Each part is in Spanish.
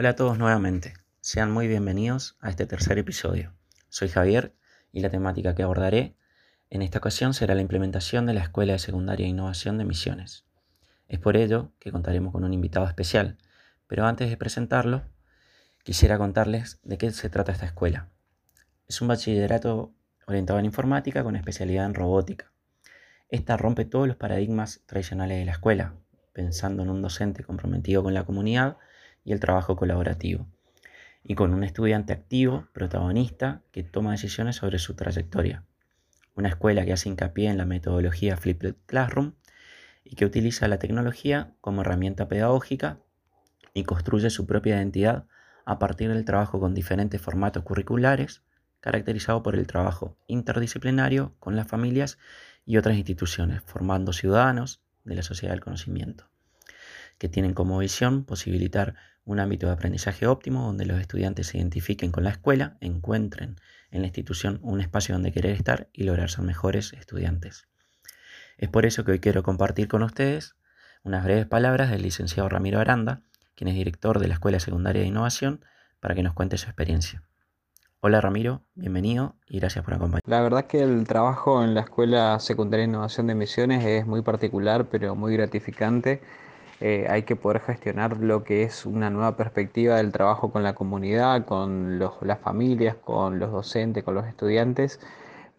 Hola a todos nuevamente, sean muy bienvenidos a este tercer episodio. Soy Javier y la temática que abordaré en esta ocasión será la implementación de la Escuela de Secundaria e Innovación de Misiones. Es por ello que contaremos con un invitado especial, pero antes de presentarlo, quisiera contarles de qué se trata esta escuela. Es un bachillerato orientado en informática con especialidad en robótica. Esta rompe todos los paradigmas tradicionales de la escuela, pensando en un docente comprometido con la comunidad y el trabajo colaborativo, y con un estudiante activo, protagonista, que toma decisiones sobre su trayectoria. Una escuela que hace hincapié en la metodología Flipped Classroom y que utiliza la tecnología como herramienta pedagógica y construye su propia identidad a partir del trabajo con diferentes formatos curriculares, caracterizado por el trabajo interdisciplinario con las familias y otras instituciones, formando ciudadanos de la sociedad del conocimiento que tienen como visión posibilitar un ámbito de aprendizaje óptimo donde los estudiantes se identifiquen con la escuela, encuentren en la institución un espacio donde querer estar y lograr ser mejores estudiantes. Es por eso que hoy quiero compartir con ustedes unas breves palabras del licenciado Ramiro Aranda, quien es director de la Escuela Secundaria de Innovación, para que nos cuente su experiencia. Hola Ramiro, bienvenido y gracias por acompañarnos. La verdad que el trabajo en la Escuela Secundaria de Innovación de Misiones es muy particular, pero muy gratificante eh, hay que poder gestionar lo que es una nueva perspectiva del trabajo con la comunidad, con las familias, con los docentes, con los estudiantes,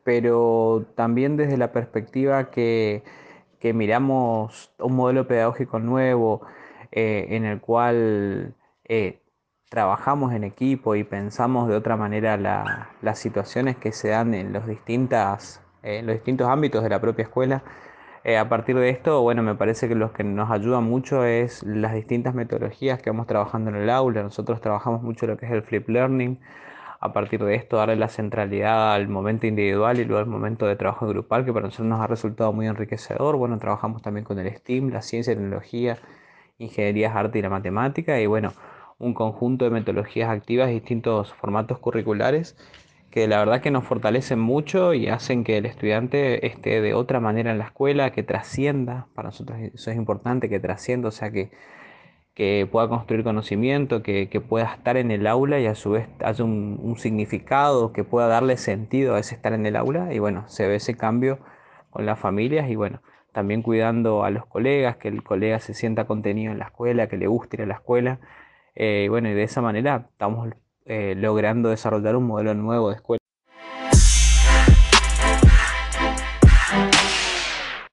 pero también desde la perspectiva que, miramos un modelo pedagógico nuevo eh, en el cual eh, trabajamos en equipo y pensamos de otra manera las situaciones que se dan en los, distintas, en los distintos ámbitos de la propia escuela eh, a partir de esto, bueno, me parece que lo que nos ayuda mucho es las distintas metodologías que vamos trabajando en el aula. Nosotros trabajamos mucho lo que es el flip learning. A partir de esto, darle la centralidad al momento individual y luego al momento de trabajo grupal, que para nosotros nos ha resultado muy enriquecedor. Bueno, trabajamos también con el STEAM, la ciencia, tecnología, ingenierías, arte y la matemática. Y bueno, un conjunto de metodologías activas, distintos formatos curriculares que la verdad que nos fortalecen mucho y hacen que el estudiante esté de otra manera en la escuela, que trascienda, para nosotros eso es importante, que trascienda, o sea, que, que pueda construir conocimiento, que, pueda estar en el aula y a su vez haya un, significado, que pueda darle sentido a ese estar en el aula y bueno, se ve ese cambio con las familias y bueno, también cuidando a los colegas, que el colega se sienta contenido en la escuela, que le guste ir a la escuela. Eh, bueno, y de esa manera estamos eh, logrando desarrollar un modelo nuevo de escuela.